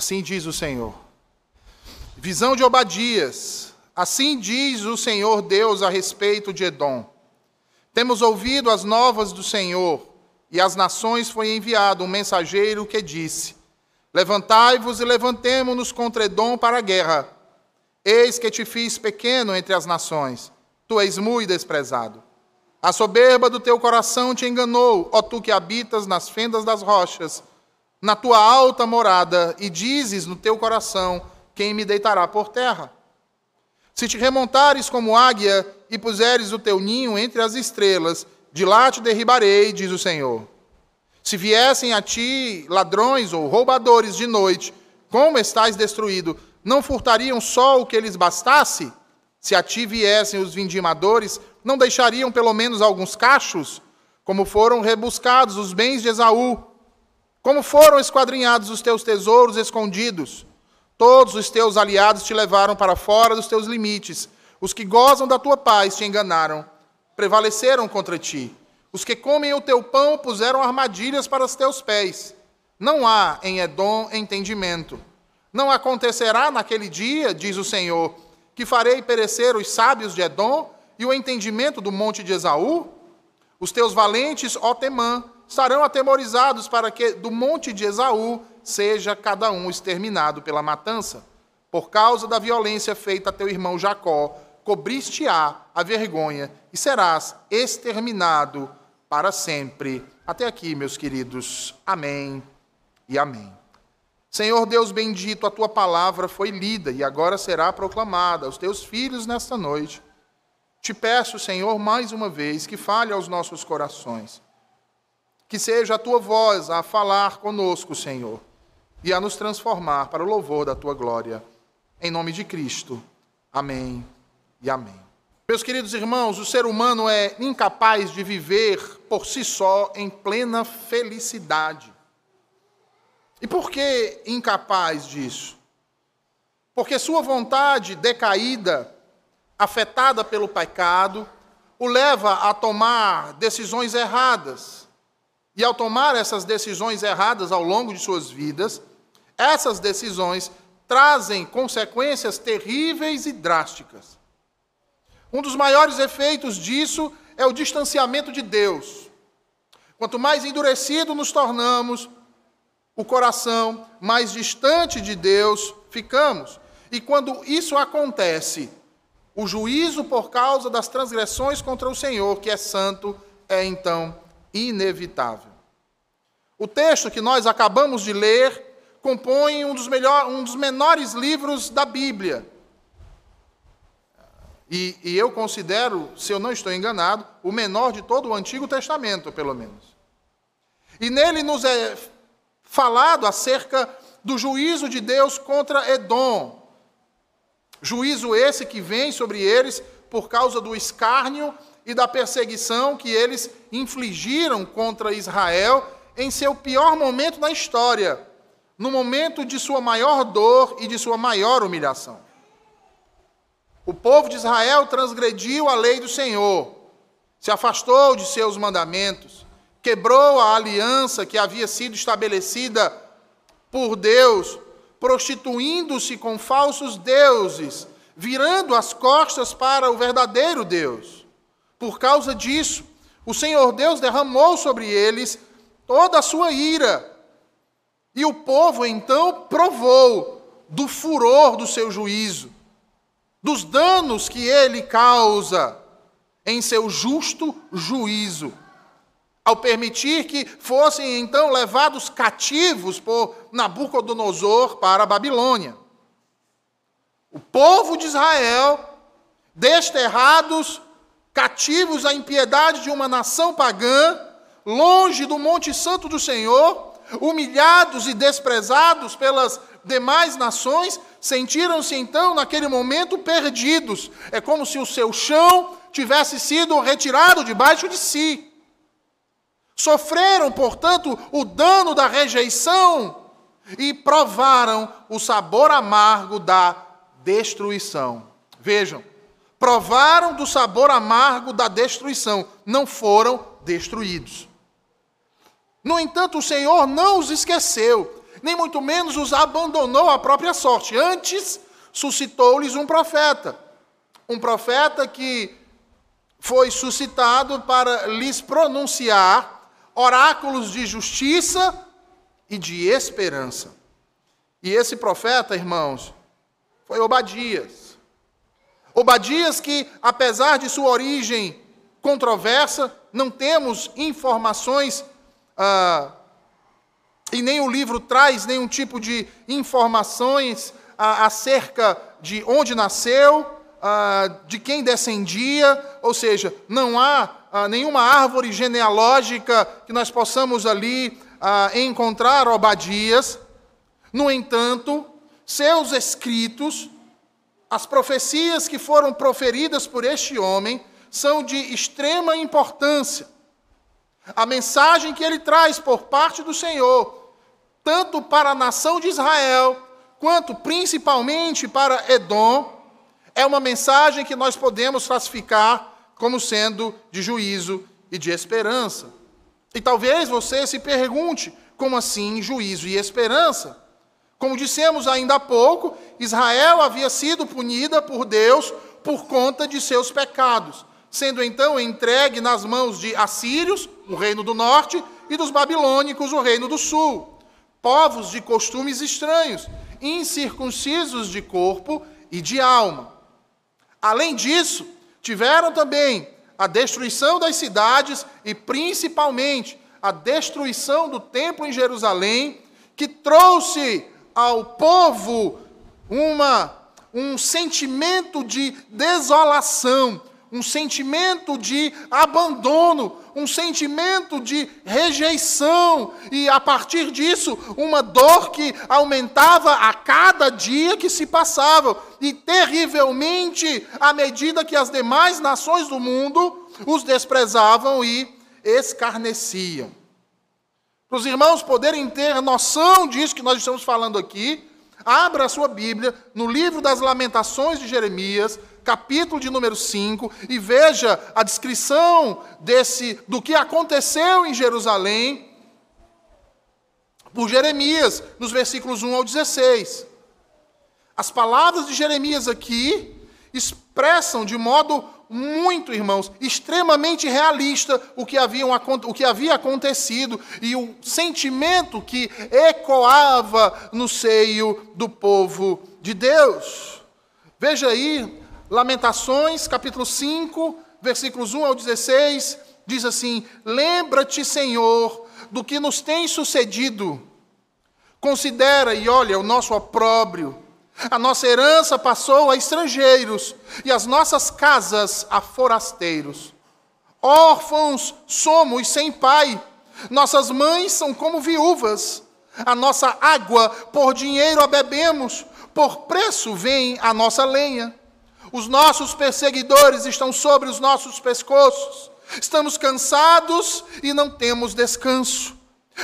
Assim diz o Senhor. Visão de Obadias. Assim diz o Senhor Deus a respeito de Edom. Temos ouvido as novas do Senhor, e às nações foi enviado um mensageiro que disse: Levantai-vos e levantemo-nos contra Edom para a guerra. Eis que te fiz pequeno entre as nações, tu és muito desprezado. A soberba do teu coração te enganou, ó tu que habitas nas fendas das rochas, na tua alta morada, e dizes no teu coração: Quem me deitará por terra? Se te remontares como águia e puseres o teu ninho entre as estrelas, de lá te derribarei, diz o Senhor. Se viessem a ti ladrões ou roubadores de noite, como estás destruído, não furtariam só o que lhes bastasse? Se a ti viessem os vindimadores, não deixariam pelo menos alguns cachos? Como foram rebuscados os bens de Esaú? Como foram esquadrinhados os teus tesouros escondidos? Todos os teus aliados te levaram para fora dos teus limites. Os que gozam da tua paz te enganaram, prevaleceram contra ti. Os que comem o teu pão puseram armadilhas para os teus pés. Não há em Edom entendimento. Não acontecerá naquele dia, diz o Senhor, que farei perecer os sábios de Edom e o entendimento do monte de Esaú? Os teus valentes, ó Temã, estarão atemorizados para que do monte de Esaú seja cada um exterminado pela matança. Por causa da violência feita a teu irmão Jacó, cobriste-á a vergonha e serás exterminado para sempre. Até aqui, meus queridos. Amém e amém. Senhor Deus bendito, a tua palavra foi lida e agora será proclamada aos teus filhos nesta noite. Te peço, Senhor, mais uma vez, que fale aos nossos corações. Que seja a tua voz a falar conosco, Senhor, e a nos transformar para o louvor da tua glória. Em nome de Cristo. Amém e amém. Meus queridos irmãos, o ser humano é incapaz de viver por si só em plena felicidade. E por que incapaz disso? Porque sua vontade decaída, afetada pelo pecado, o leva a tomar decisões erradas. E ao tomar essas decisões erradas ao longo de suas vidas, essas decisões trazem consequências terríveis e drásticas. Um dos maiores efeitos disso é o distanciamento de Deus. Quanto mais endurecido nos tornamos, o coração, mais distante de Deus ficamos. E quando isso acontece, o juízo por causa das transgressões contra o Senhor, que é santo, é então inevitável. O texto que nós acabamos de ler compõe um dos, melhor, um dos menores livros da Bíblia. E, e, eu considero, se eu não estou enganado, o menor de todo o Antigo Testamento, pelo menos. E nele nos é falado acerca do juízo de Deus contra Edom. Juízo esse que vem sobre eles por causa do escárnio e da perseguição que eles infligiram contra Israel em seu pior momento na história, no momento de sua maior dor e de sua maior humilhação. O povo de Israel transgrediu a lei do Senhor, se afastou de seus mandamentos, quebrou a aliança que havia sido estabelecida por Deus, prostituindo-se com falsos deuses, virando as costas para o verdadeiro Deus. Por causa disso, o Senhor Deus derramou sobre eles toda a sua ira. E o povo então provou do furor do seu juízo, dos danos que ele causa em seu justo juízo ao permitir que fossem então levados cativos por Nabucodonosor para a Babilônia. O povo de Israel, desterrados, cativos à impiedade de uma nação pagã, longe do Monte Santo do Senhor, humilhados e desprezados pelas demais nações, sentiram-se então, naquele momento, perdidos. É como se o seu chão tivesse sido retirado debaixo de si. Sofreram, portanto, o dano da rejeição e provaram o sabor amargo da destruição. Vejam, provaram do sabor amargo da destruição, não foram destruídos. No entanto, o Senhor não os esqueceu. nem muito menos os abandonou à própria sorte. Antes, suscitou-lhes um profeta. Um profeta que foi suscitado para lhes pronunciar oráculos de justiça e de esperança. E esse profeta, irmãos, foi Obadias. Obadias que, apesar de sua origem controversa, não temos informações, ah, e nem o livro traz nenhum tipo de informações ah, acerca de onde nasceu, ah, de quem descendia, ou seja, não há ah, nenhuma árvore genealógica que nós possamos ali ah, encontrar Obadias. No entanto, seus escritos, as profecias que foram proferidas por este homem, são de extrema importância. A mensagem que ele traz por parte do Senhor, tanto para a nação de Israel, quanto principalmente para Edom, é uma mensagem que nós podemos classificar como sendo de juízo e de esperança. E talvez você se pergunte: como assim juízo e esperança? Como dissemos ainda há pouco, Israel havia sido punida por Deus por conta de seus pecados, sendo então entregue nas mãos de assírios, o reino do norte, e dos babilônicos, o reino do sul, povos de costumes estranhos, incircuncisos de corpo e de alma. Além disso, tiveram também a destruição das cidades e principalmente a destruição do templo em Jerusalém, que trouxe ao povo uma, um sentimento de desolação, um sentimento de abandono, um sentimento de rejeição, e a partir disso, uma dor que aumentava a cada dia que se passava, e terrivelmente à medida que as demais nações do mundo os desprezavam e escarneciam. Para os irmãos poderem ter noção disso que nós estamos falando aqui, abra a sua Bíblia no livro das Lamentações de Jeremias, capítulo de número 5, e veja a descrição desse do que aconteceu em Jerusalém por Jeremias, nos versículos 1 ao 16. As palavras de Jeremias aqui expressam de modo muito, irmãos, extremamente realista o que, havia, o que havia acontecido e o sentimento que ecoava no seio do povo de Deus. Veja aí, Lamentações, capítulo 5, versículos 1 ao 16, diz assim: Lembra-te, Senhor, do que nos tem sucedido. Considera e olha o nosso opróbrio a nossa herança passou a estrangeiros e as nossas casas a forasteiros. Órfãos somos sem pai, nossas mães são como viúvas. A nossa água por dinheiro a bebemos, por preço vem a nossa lenha. Os nossos perseguidores estão sobre os nossos pescoços. Estamos cansados e não temos descanso.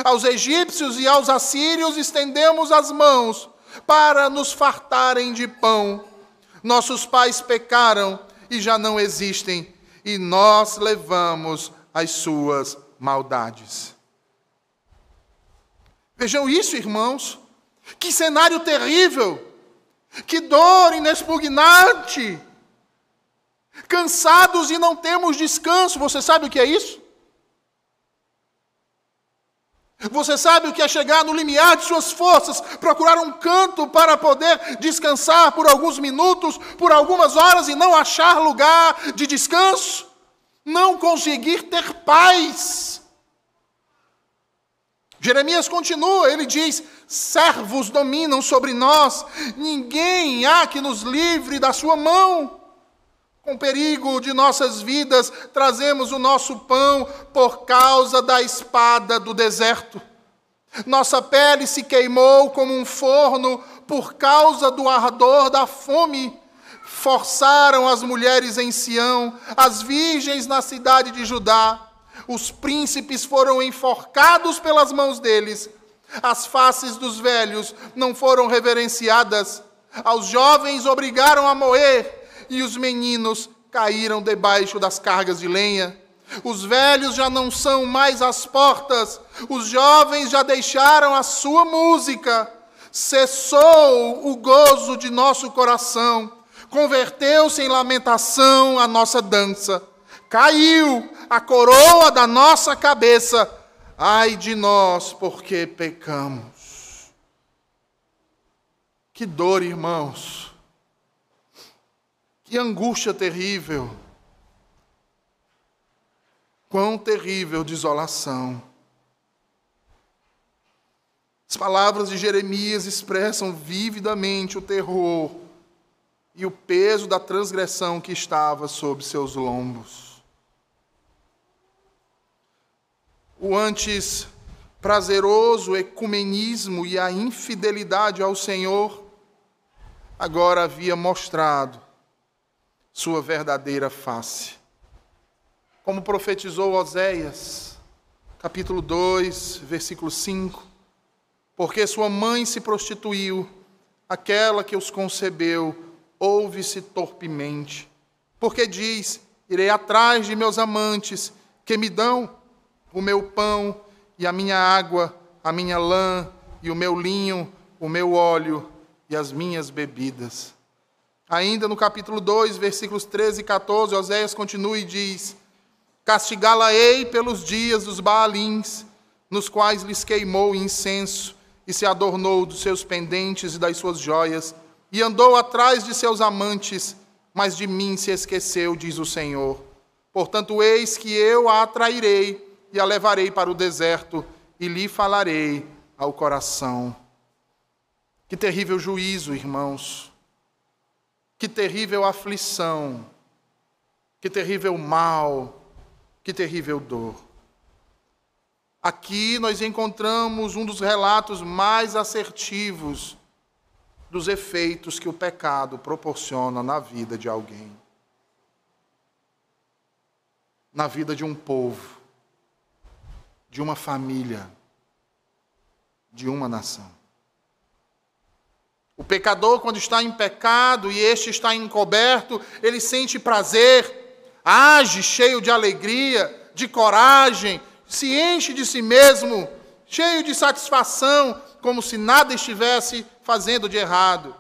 Aos egípcios e aos assírios estendemos as mãos para nos fartarem de pão. Nossos pais pecaram e já não existem, e nós levamos as suas maldades. Vejam isso, irmãos. Que cenário terrível! Que dor inexpugnante! Cansados e não temos descanso. Você sabe o que é isso? Você sabe o que é chegar no limiar de suas forças, procurar um canto para poder descansar por alguns minutos, por algumas horas e não achar lugar de descanso? Não conseguir ter paz. Jeremias continua, ele diz: servos dominam sobre nós, ninguém há que nos livre da sua mão. Com perigo de nossas vidas, trazemos o nosso pão por causa da espada do deserto. Nossa pele se queimou como um forno por causa do ardor da fome. Forçaram as mulheres em Sião, as virgens na cidade de Judá. Os príncipes foram enforcados pelas mãos deles. As faces dos velhos não foram reverenciadas. Aos jovens obrigaram a morrer e os meninos caíram debaixo das cargas de lenha. Os velhos já não são mais as portas, os jovens já deixaram a sua música. Cessou o gozo de nosso coração, converteu-se em lamentação a nossa dança. Caiu a coroa da nossa cabeça. Ai de nós, porque pecamos. Que dor, irmãos. Que angústia terrível. Quão terrível desolação. As palavras de Jeremias expressam vividamente o terror e o peso da transgressão que estava sob seus lombos. O antes prazeroso ecumenismo e a infidelidade ao Senhor agora havia mostrado sua verdadeira face como profetizou Oséias, capítulo 2, versículo 5. Porque sua mãe se prostituiu, aquela que os concebeu, ouve-se torpemente. Porque diz: Irei atrás de meus amantes, que me dão o meu pão e a minha água, a minha lã e o meu linho, o meu óleo e as minhas bebidas. Ainda no capítulo 2, versículos 13 e 14, Oséias continua e diz: Castigá-la-ei pelos dias dos Baalins, nos quais lhes queimou incenso e se adornou dos seus pendentes e das suas joias, e andou atrás de seus amantes, mas de mim se esqueceu, diz o Senhor. Portanto, eis que eu a atrairei e a levarei para o deserto e lhe falarei ao coração. Que terrível juízo, irmãos. Que terrível aflição. Que terrível mal que terrível dor. Aqui nós encontramos um dos relatos mais assertivos dos efeitos que o pecado proporciona na vida de alguém, na vida de um povo, de uma família, de uma nação. O pecador, quando está em pecado e este está encoberto, ele sente prazer age cheio de alegria, de coragem, se enche de si mesmo, cheio de satisfação, como se nada estivesse fazendo de errado.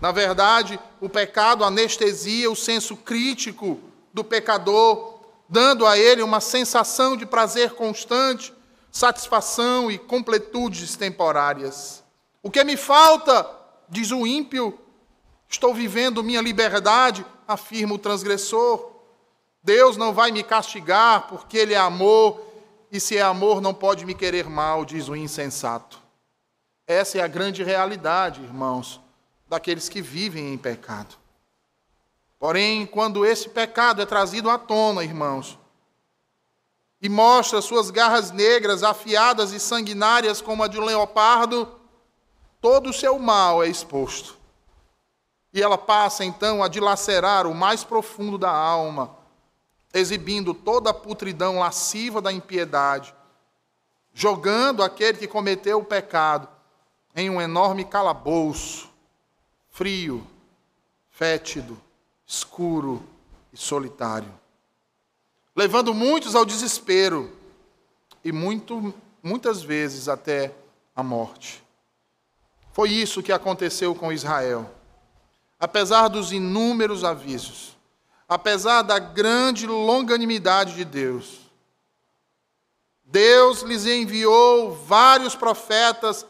Na verdade, o pecado anestesia o senso crítico do pecador, dando a ele uma sensação de prazer constante, satisfação e completudes temporárias. O que me falta, diz o ímpio, estou vivendo minha liberdade, afirma o transgressor. Deus não vai me castigar porque Ele é amor, e se é amor não pode me querer mal, diz o insensato. Essa é a grande realidade, irmãos, daqueles que vivem em pecado. Porém, quando esse pecado é trazido à tona, irmãos, e mostra suas garras negras, afiadas e sanguinárias como a de um leopardo, todo o seu mal é exposto. E ela passa então a dilacerar o mais profundo da alma, exibindo toda a putridão lasciva da impiedade, jogando aquele que cometeu o pecado em um enorme calabouço, frio, fétido, escuro e solitário, levando muitos ao desespero e muito, muitas vezes até a morte. Foi isso que aconteceu com Israel. Apesar dos inúmeros avisos, apesar da grande longanimidade de Deus. Deus lhes enviou vários profetas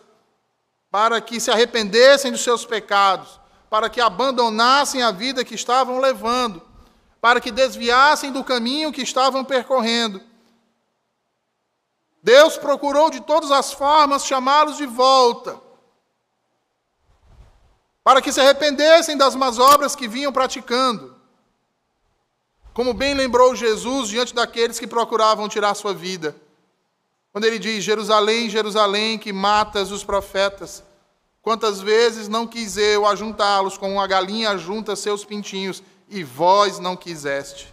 para que se arrependessem dos seus pecados, para que abandonassem a vida que estavam levando, para que desviassem do caminho que estavam percorrendo. Deus procurou de todas as formas chamá-los de volta, para que se arrependessem das más obras que vinham praticando. Como bem lembrou Jesus diante daqueles que procuravam tirar sua vida. Quando ele diz: Jerusalém, Jerusalém, que matas os profetas, quantas vezes não quis eu ajuntá-los como uma galinha junta seus pintinhos, e vós não quiseste.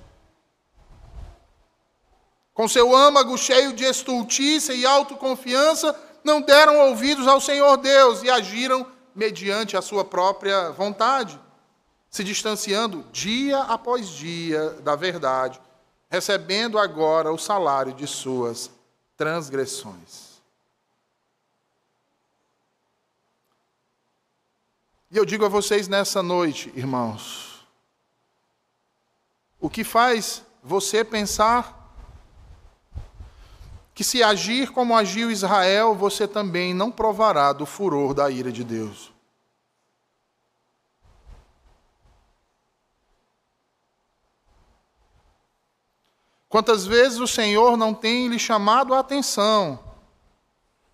Com seu âmago cheio de estultícia e autoconfiança, não deram ouvidos ao Senhor Deus e agiram mediante a sua própria vontade se distanciando dia após dia da verdade recebendo agora o salário de suas transgressões. E eu digo a vocês nessa noite, irmãos, o que faz você pensar que se agir como agiu Israel, você também não provará do furor da ira de Deus. Quantas vezes o Senhor não tem lhe chamado a atenção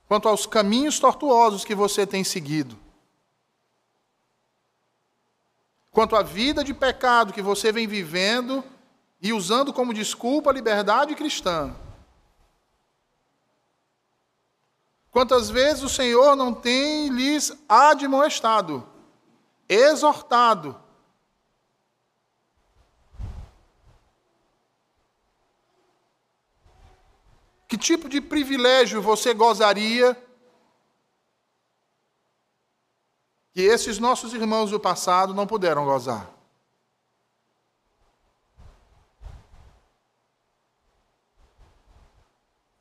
quanto aos caminhos tortuosos que você tem seguido? Quanto à vida de pecado que você vem vivendo e usando como desculpa a liberdade cristã? Quantas vezes o Senhor não tem lhes admoestado, exortado, Que tipo de privilégio você gozaria que esses nossos irmãos do passado não puderam gozar?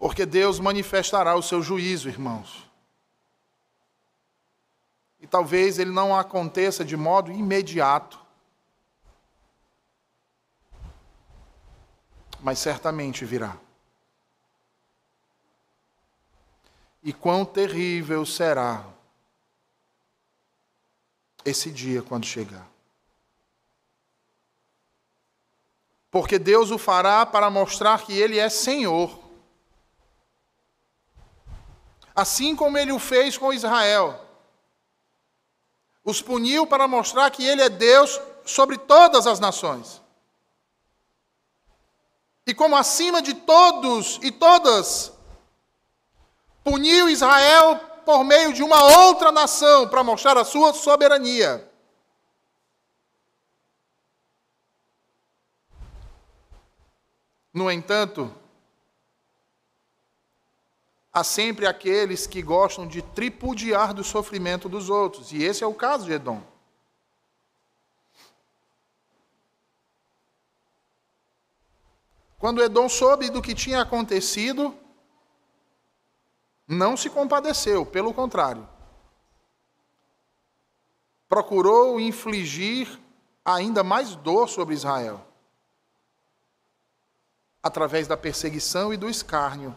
Porque Deus manifestará o seu juízo, irmãos. E talvez ele não aconteça de modo imediato. Mas certamente virá. E quão terrível será esse dia quando chegar. Porque Deus o fará para mostrar que Ele é Senhor. Assim como Ele o fez com Israel. Os puniu para mostrar que Ele é Deus sobre todas as nações. E como acima de todos e todas puniu Israel por meio de uma outra nação para mostrar a sua soberania. No entanto, há sempre aqueles que gostam de tripudiar do sofrimento dos outros, e esse é o caso de Edom. Quando Edom soube do que tinha acontecido, não se compadeceu, pelo contrário. Procurou infligir ainda mais dor sobre Israel, através da perseguição e do escárnio,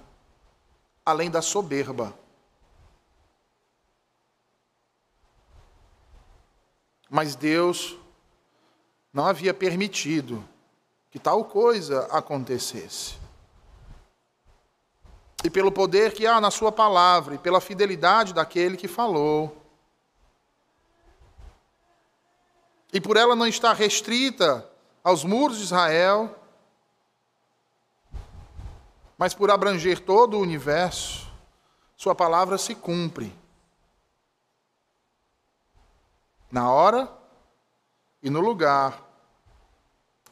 além da soberba. Mas Deus não havia permitido que tal coisa acontecesse e pelo poder que há na Sua palavra, e pela fidelidade daquele que falou. E por ela não estar restrita aos muros de Israel, mas por abranger todo o universo, Sua palavra se cumpre. Na hora e no lugar,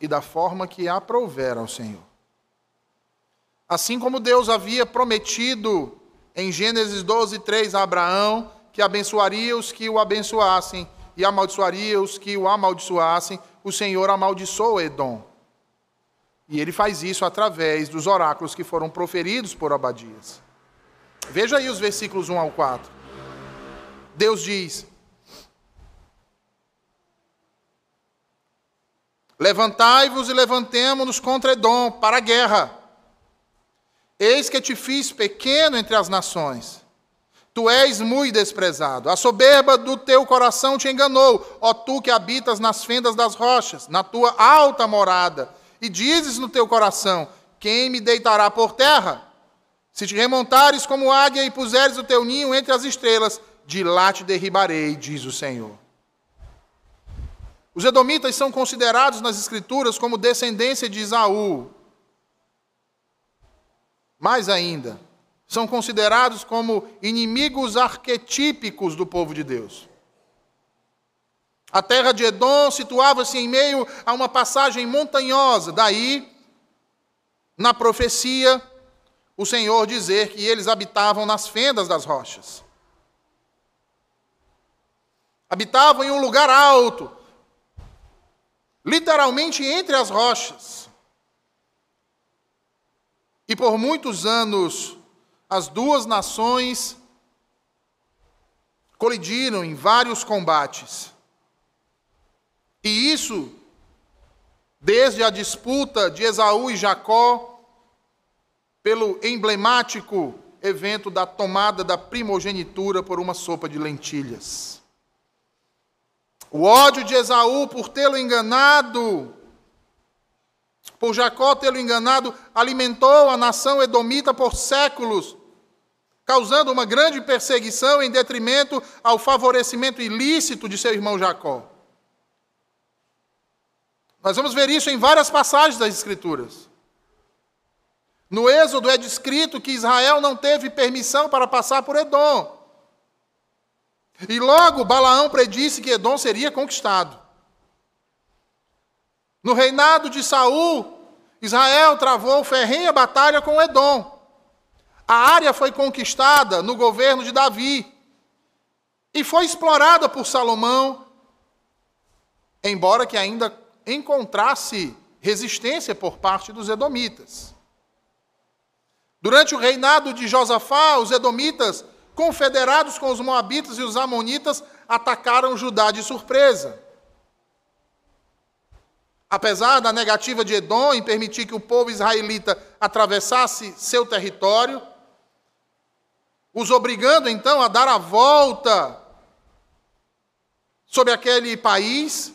e da forma que aprouver ao Senhor. Assim como Deus havia prometido em Gênesis 12, 3 a Abraão, que abençoaria os que o abençoassem e amaldiçoaria os que o amaldiçoassem, o Senhor amaldiçoou Edom. E ele faz isso através dos oráculos que foram proferidos por Abadias. Veja aí os versículos 1 ao 4. Deus diz: Levantai-vos e levantemo-nos contra Edom para a guerra Eis que te fiz pequeno entre as nações. Tu és muito desprezado. A soberba do teu coração te enganou, ó tu que habitas nas fendas das rochas, na tua alta morada. E dizes no teu coração: Quem me deitará por terra? Se te remontares como águia e puseres o teu ninho entre as estrelas, de lá te derribarei, diz o Senhor. Os edomitas são considerados nas Escrituras como descendência de Isaú, mais ainda, são considerados como inimigos arquetípicos do povo de Deus. A terra de Edom situava-se em meio a uma passagem montanhosa, daí, na profecia, o Senhor dizer que eles habitavam nas fendas das rochas. Habitavam em um lugar alto, literalmente entre as rochas. E por muitos anos, as duas nações colidiram em vários combates. E isso, desde a disputa de Esaú e Jacó, pelo emblemático evento da tomada da primogenitura por uma sopa de lentilhas. O ódio de Esaú por tê-lo enganado, por Jacó tê-lo enganado, alimentou a nação edomita por séculos, causando uma grande perseguição em detrimento ao favorecimento ilícito de seu irmão Jacó. Nós vamos ver isso em várias passagens das Escrituras. No Êxodo é descrito que Israel não teve permissão para passar por Edom. E logo Balaão predisse que Edom seria conquistado. No reinado de Saul, Israel travou ferrenha batalha com Edom. A área foi conquistada no governo de Davi e foi explorada por Salomão, embora que ainda encontrasse resistência por parte dos edomitas. Durante o reinado de Josafá, os edomitas, confederados com os moabitas e os amonitas, atacaram Judá de surpresa. Apesar da negativa de Edom em permitir que o povo israelita atravessasse seu território, os obrigando então a dar a volta sobre aquele país,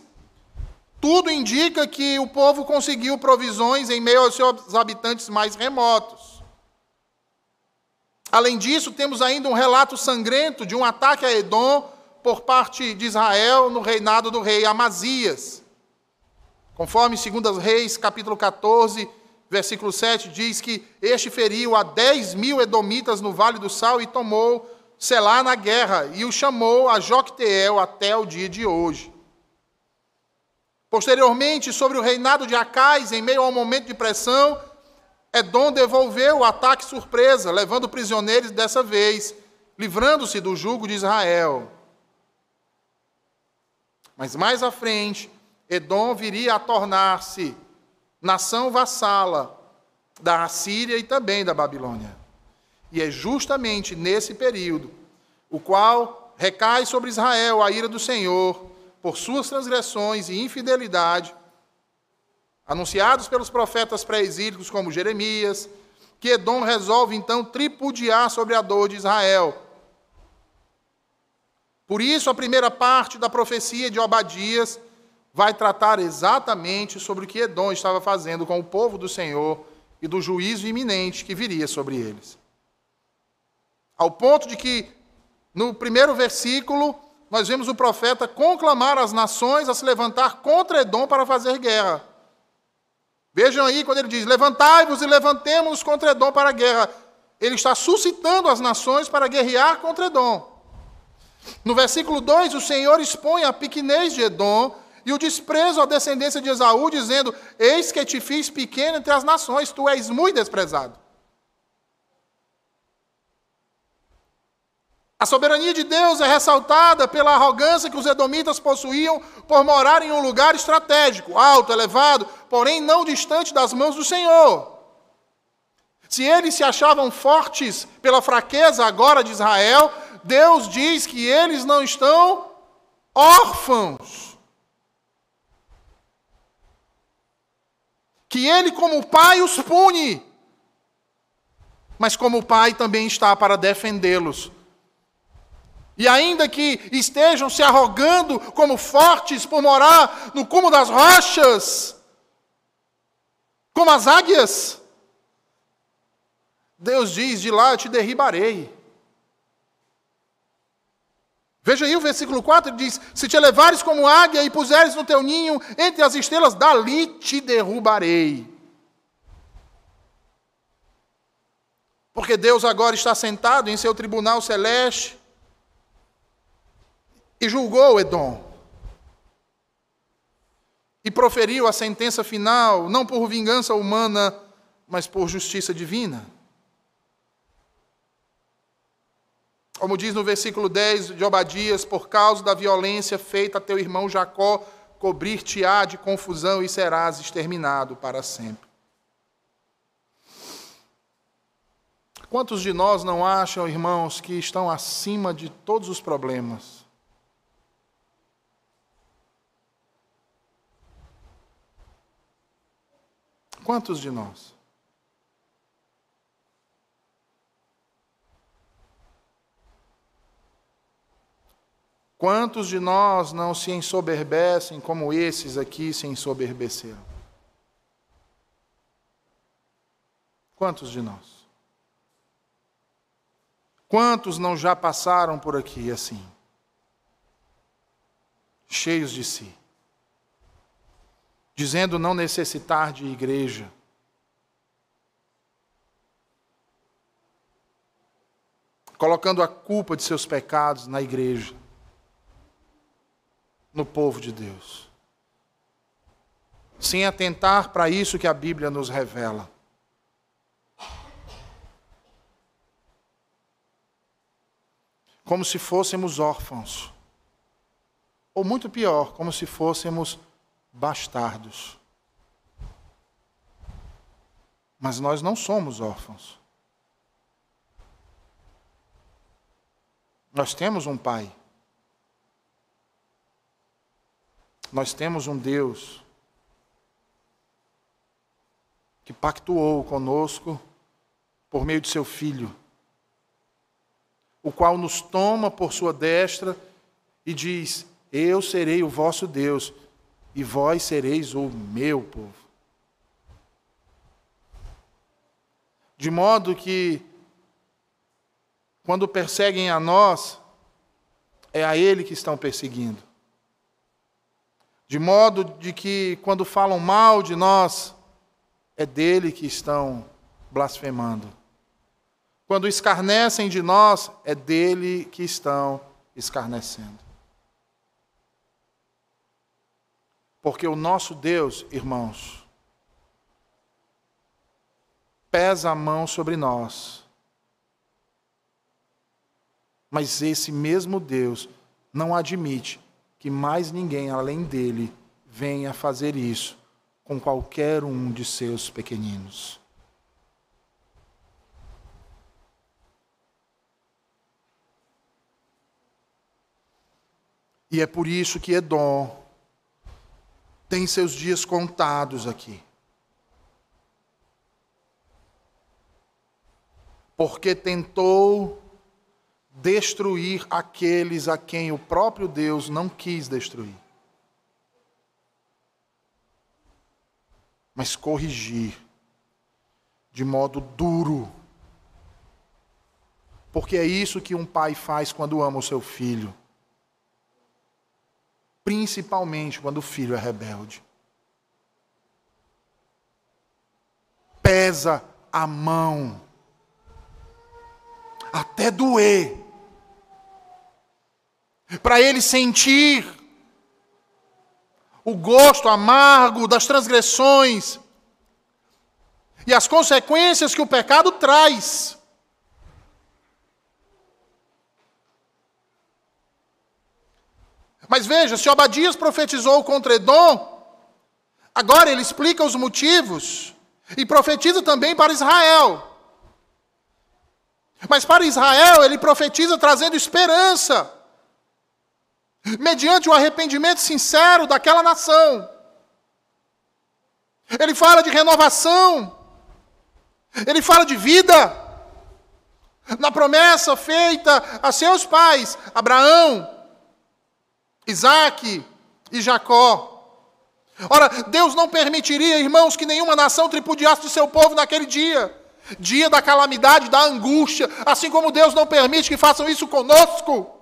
tudo indica que o povo conseguiu provisões em meio aos seus habitantes mais remotos. Além disso, temos ainda um relato sangrento de um ataque a Edom por parte de Israel no reinado do rei Amazias. Conforme 2 Reis, capítulo 14, versículo 7, diz que este feriu a 10 mil edomitas no Vale do Sal e tomou Selá na guerra, e o chamou a Jocteel até o dia de hoje. Posteriormente, sobre o reinado de Acais, em meio a um momento de pressão, Edom devolveu o ataque surpresa, levando prisioneiros dessa vez, livrando-se do jugo de Israel. Mas mais à frente, Edom viria a tornar-se nação vassala da Assíria e também da Babilônia. E é justamente nesse período o qual recai sobre Israel a ira do Senhor por suas transgressões e infidelidade, anunciados pelos profetas pré-exílicos como Jeremias, que Edom resolve então tripudiar sobre a dor de Israel. Por isso, a primeira parte da profecia de Obadias vai tratar exatamente sobre o que Edom estava fazendo com o povo do Senhor e do juízo iminente que viria sobre eles. Ao ponto de que, no primeiro versículo, nós vemos o profeta conclamar as nações a se levantar contra Edom para fazer guerra. Vejam aí quando ele diz: Levantai-vos e levantemos-nos contra Edom para a guerra. Ele está suscitando as nações para guerrear contra Edom. No versículo 2, o Senhor expõe a pequenez de Edom e o desprezo à descendência de Esaú, dizendo: Eis que te fiz pequeno entre as nações, tu és muito desprezado. A soberania de Deus é ressaltada pela arrogância que os edomitas possuíam por morar em um lugar estratégico, alto, elevado, porém não distante das mãos do Senhor. Se eles se achavam fortes pela fraqueza agora de Israel, Deus diz que eles não estão órfãos. Que Ele, como Pai, os pune, mas como Pai também está para defendê-los e ainda que estejam se arrogando como fortes por morar no cume das rochas, como as águias, Deus diz: de lá eu te derribarei. Veja aí o versículo 4, ele diz: Se te elevares como águia e puseres no teu ninho entre as estrelas, dali te derrubarei. Porque Deus agora está sentado em seu tribunal celeste, e julgou Edom. E proferiu a sentença final, não por vingança humana, mas por justiça divina. Como diz no versículo 10 de Obadias, por causa da violência feita a teu irmão Jacó, cobrir-te-á de confusão e serás exterminado para sempre. Quantos de nós não acham, irmãos, que estão acima de todos os problemas? Quantos de nós? Quantos de nós não se ensoberbecem como esses aqui se ensoberbeceram? Quantos de nós? Quantos não já passaram por aqui assim? Cheios de si, dizendo não necessitar de igreja, colocando a culpa de seus pecados na igreja no povo de Deus. Sem atentar para isso que a Bíblia nos revela. Como se fôssemos órfãos. Ou muito pior, como se fôssemos bastardos. Mas nós não somos órfãos. Nós temos um pai. Nós temos um Deus que pactuou conosco por meio de seu Filho, o qual nos toma por sua destra e diz: Eu serei o vosso Deus e vós sereis o meu povo. De modo que, quando perseguem a nós, é a Ele que estão perseguindo. De modo de que quando falam mal de nós, é dele que estão blasfemando. Quando escarnecem de nós, é dele que estão escarnecendo. Porque o nosso Deus, irmãos, pesa a mão sobre nós. Mas esse mesmo Deus não admite que mais ninguém além dele venha fazer isso com qualquer um de seus pequeninos. E é por isso que Edom tem seus dias contados aqui. Porque tentou destruir aqueles a quem o próprio Deus não quis destruir. Mas corrigir de modo duro. Porque é isso que um pai faz quando ama o seu filho. Principalmente quando o filho é rebelde. Pesa a mão até doer para ele sentir o gosto amargo das transgressões e as consequências que o pecado traz. Mas veja, se Obadias profetizou contra Edom, agora ele explica os motivos e profetiza também para Israel. Mas para Israel, ele profetiza trazendo esperança mediante o arrependimento sincero daquela nação. Ele fala de renovação, ele fala de vida, na promessa feita a seus pais, Abraão, Isaac e Jacó. Ora, Deus não permitiria, irmãos, que nenhuma nação tripudiasse de seu povo naquele dia dia da calamidade, da angústia, assim como Deus não permite que façam isso conosco.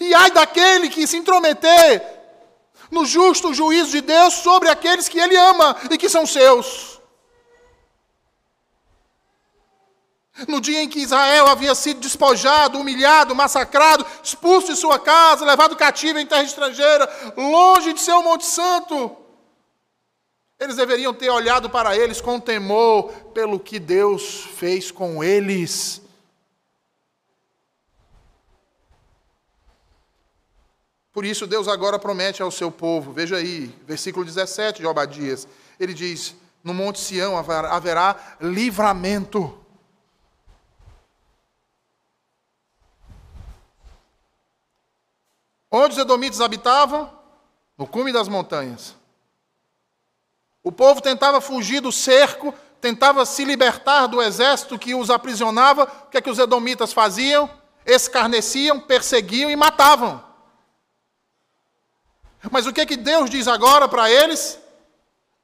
E ai daquele que se intrometer no justo juízo de Deus sobre aqueles que ele ama e que são seus. No dia em que Israel havia sido despojado, humilhado, massacrado, expulso de sua casa, levado cativo em terra estrangeira, longe de seu Monte Santo, eles deveriam ter olhado para eles com temor pelo que Deus fez com eles Por isso, Deus agora promete ao seu povo, veja aí, versículo 17 de Obadias, ele diz: no Monte Sião haverá livramento. Onde os edomitas habitavam? No cume das montanhas. O povo tentava fugir do cerco, tentava se libertar do exército que os aprisionava. O que é que os edomitas faziam? Escarneciam, perseguiam e matavam. Mas o que é que Deus diz agora para eles?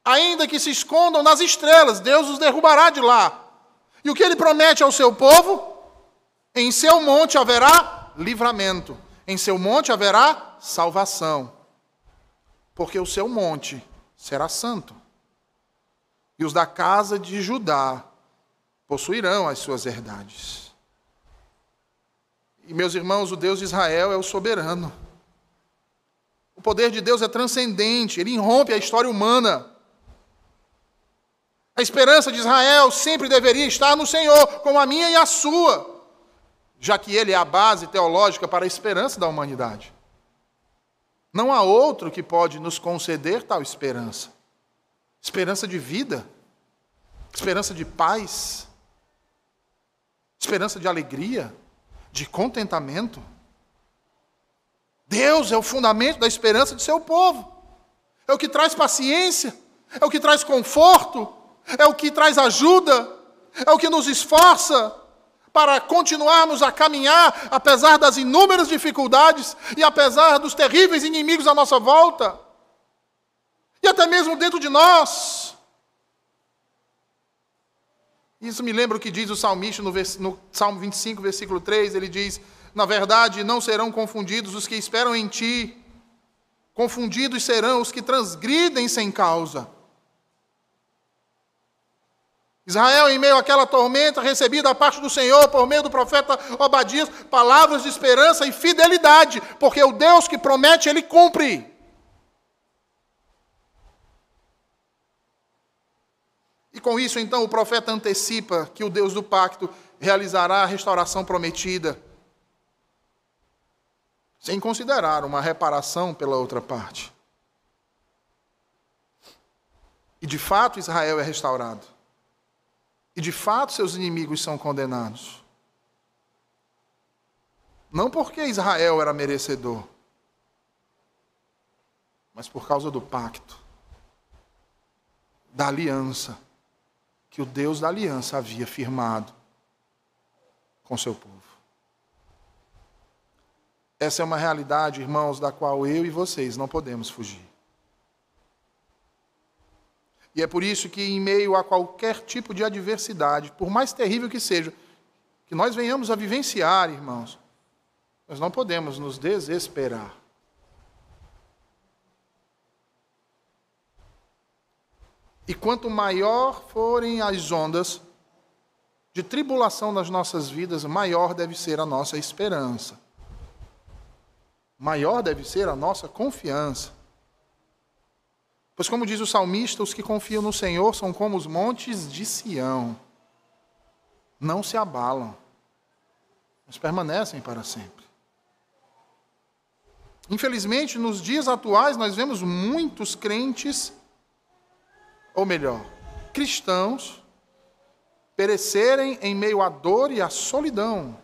Ainda que se escondam nas estrelas, Deus os derrubará de lá. E o que ele promete ao seu povo? Em seu monte haverá livramento, em seu monte haverá salvação, porque o seu monte será santo. E os da casa de Judá possuirão as suas herdades. E meus irmãos, o Deus de Israel é o soberano. O poder de Deus é transcendente, ele irrompe a história humana. A esperança de Israel sempre deveria estar no Senhor, como a minha e a sua, já que ele é a base teológica para a esperança da humanidade. Não há outro que pode nos conceder tal esperança. Esperança de vida, esperança de paz, esperança de alegria, de contentamento. Deus é o fundamento da esperança de seu povo. É o que traz paciência, é o que traz conforto, é o que traz ajuda, é o que nos esforça para continuarmos a caminhar, apesar das inúmeras dificuldades e apesar dos terríveis inimigos à nossa volta, e até mesmo dentro de nós. Isso me lembra o que diz o salmista no, no Salmo 25, versículo 3, ele diz: na verdade, não serão confundidos os que esperam em ti, confundidos serão os que transgridem sem causa. Israel, em meio àquela tormenta, recebia da parte do Senhor, por meio do profeta Obadias, palavras de esperança e fidelidade, porque o Deus que promete, ele cumpre. E com isso, então, o profeta antecipa que o Deus do pacto realizará a restauração prometida sem considerar uma reparação pela outra parte. E de fato Israel é restaurado. E de fato seus inimigos são condenados. Não porque Israel era merecedor, mas por causa do pacto, da aliança, que o Deus da aliança havia firmado com seu povo. Essa é uma realidade, irmãos, da qual eu e vocês não podemos fugir. E é por isso que, em meio a qualquer tipo de adversidade, por mais terrível que seja, que nós venhamos a vivenciar, irmãos, nós não podemos nos desesperar. E quanto maior forem as ondas de tribulação nas nossas vidas, maior deve ser a nossa esperança maior deve ser a nossa confiança. Pois, como diz o salmista, os que confiam no Senhor são como os montes de Sião. Não se abalam, mas permanecem para sempre. Infelizmente, nos dias atuais, nós vemos muitos crentes, ou melhor, cristãos, perecerem em meio à dor e à solidão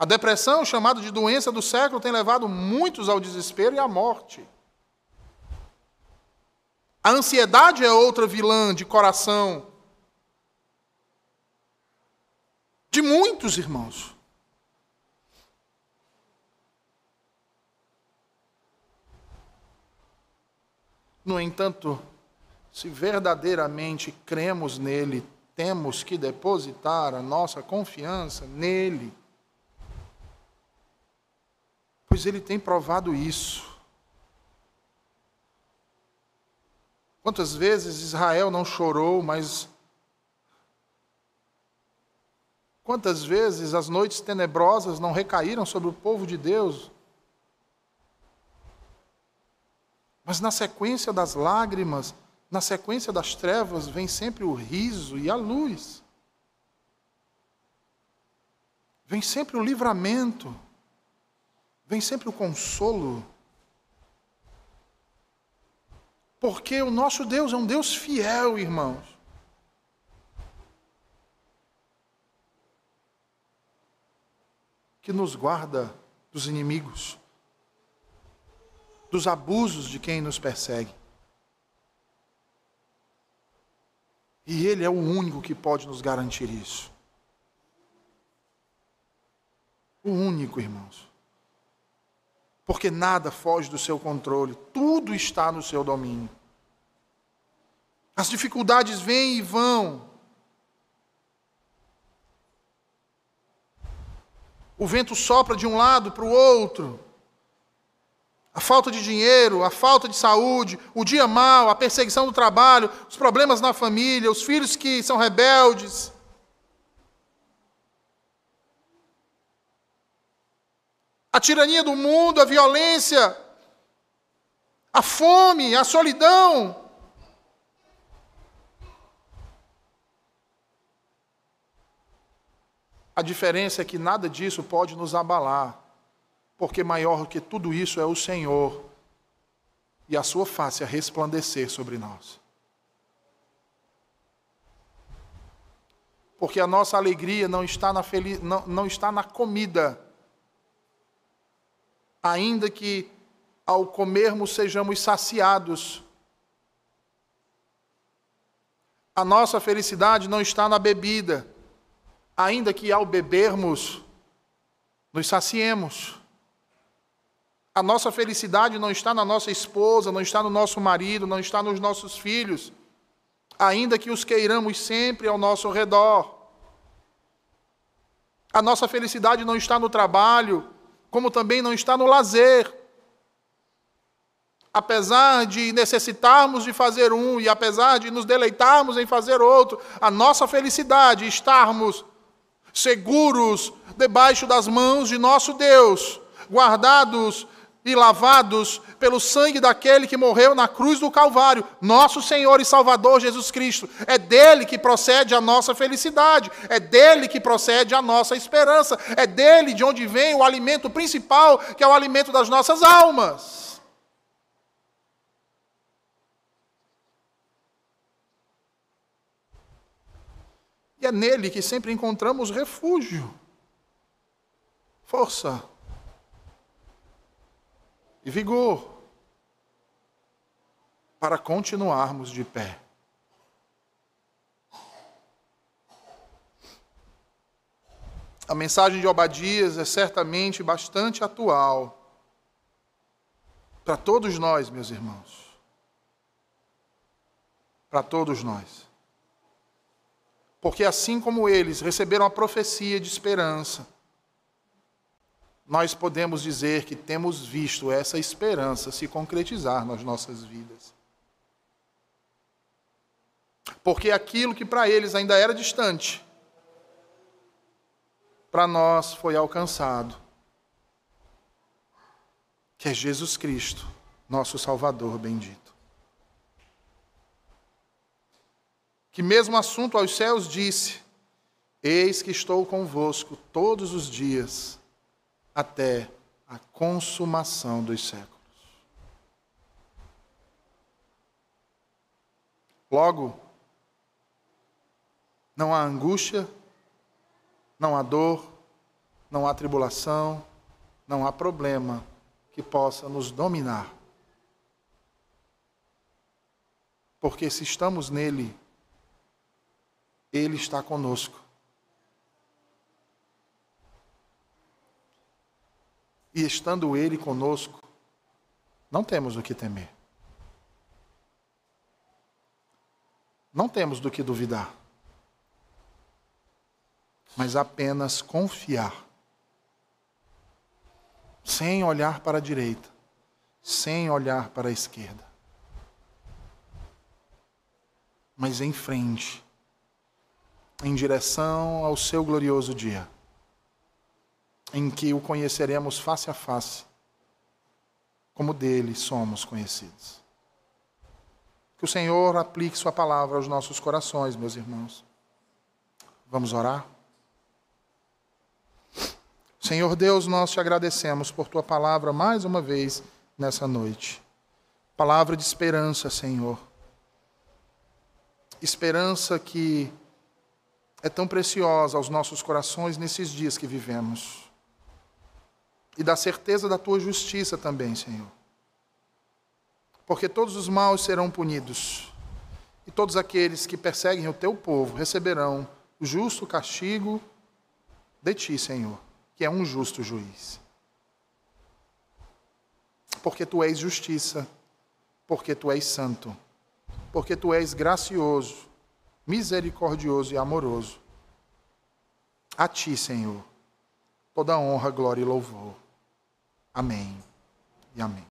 a depressão, chamada de doença do século, tem levado muitos ao desespero e à morte. A ansiedade é outra vilã de coração. De muitos irmãos. No entanto, se verdadeiramente cremos nele, temos que depositar a nossa confiança nele pois ele tem provado isso. Quantas vezes Israel não chorou, mas quantas vezes as noites tenebrosas não recaíram sobre o povo de Deus? Mas na sequência das lágrimas, na sequência das trevas, vem sempre o riso e a luz. Vem sempre o livramento vem sempre o consolo. Porque o nosso Deus é um Deus fiel, irmãos. Que nos guarda dos inimigos, dos abusos de quem nos persegue. E Ele é o único que pode nos garantir isso. O único, irmãos. Porque nada foge do seu controle, tudo está no seu domínio. As dificuldades vêm e vão. O vento sopra de um lado para o outro. A falta de dinheiro, a falta de saúde, o dia mal, a perseguição do trabalho, os problemas na família, os filhos que são rebeldes. A tirania do mundo, a violência, a fome, a solidão. A diferença é que nada disso pode nos abalar, porque maior que tudo isso é o Senhor e a sua face a resplandecer sobre nós. Porque a nossa alegria não está na, não, não está na comida ainda que ao comermos sejamos saciados. A nossa felicidade não está na bebida, ainda que ao bebermos nos saciemos. A nossa felicidade não está na nossa esposa, não está no nosso marido, não está nos nossos filhos, ainda que os queiramos sempre ao nosso redor. A nossa felicidade não está no trabalho, como também não está no lazer. Apesar de necessitarmos de fazer um e apesar de nos deleitarmos em fazer outro, a nossa felicidade estarmos seguros debaixo das mãos de nosso Deus, guardados e lavados pelo sangue daquele que morreu na cruz do Calvário, nosso Senhor e Salvador Jesus Cristo. É dele que procede a nossa felicidade, é dele que procede a nossa esperança, é dele de onde vem o alimento principal, que é o alimento das nossas almas. E é nele que sempre encontramos refúgio, força, e vigor para continuarmos de pé. A mensagem de Obadias é certamente bastante atual para todos nós, meus irmãos. Para todos nós. Porque assim como eles receberam a profecia de esperança, nós podemos dizer que temos visto essa esperança se concretizar nas nossas vidas. Porque aquilo que para eles ainda era distante, para nós foi alcançado. Que é Jesus Cristo, nosso Salvador bendito. Que mesmo assunto aos céus disse: Eis que estou convosco todos os dias até a consumação dos séculos. Logo, não há angústia, não há dor, não há tribulação, não há problema que possa nos dominar. Porque se estamos nele, ele está conosco. E estando Ele conosco, não temos o que temer. Não temos do que duvidar. Mas apenas confiar. Sem olhar para a direita, sem olhar para a esquerda. Mas em frente, em direção ao seu glorioso dia em que o conheceremos face a face, como dele somos conhecidos. Que o Senhor aplique Sua palavra aos nossos corações, meus irmãos. Vamos orar? Senhor Deus, nós te agradecemos por Tua palavra mais uma vez nessa noite. Palavra de esperança, Senhor. Esperança que é tão preciosa aos nossos corações nesses dias que vivemos. E da certeza da tua justiça também, Senhor. Porque todos os maus serão punidos, e todos aqueles que perseguem o teu povo receberão o justo castigo de ti, Senhor, que é um justo juiz. Porque tu és justiça, porque tu és santo, porque tu és gracioso, misericordioso e amoroso. A ti, Senhor, toda honra, glória e louvor. Amém e amém.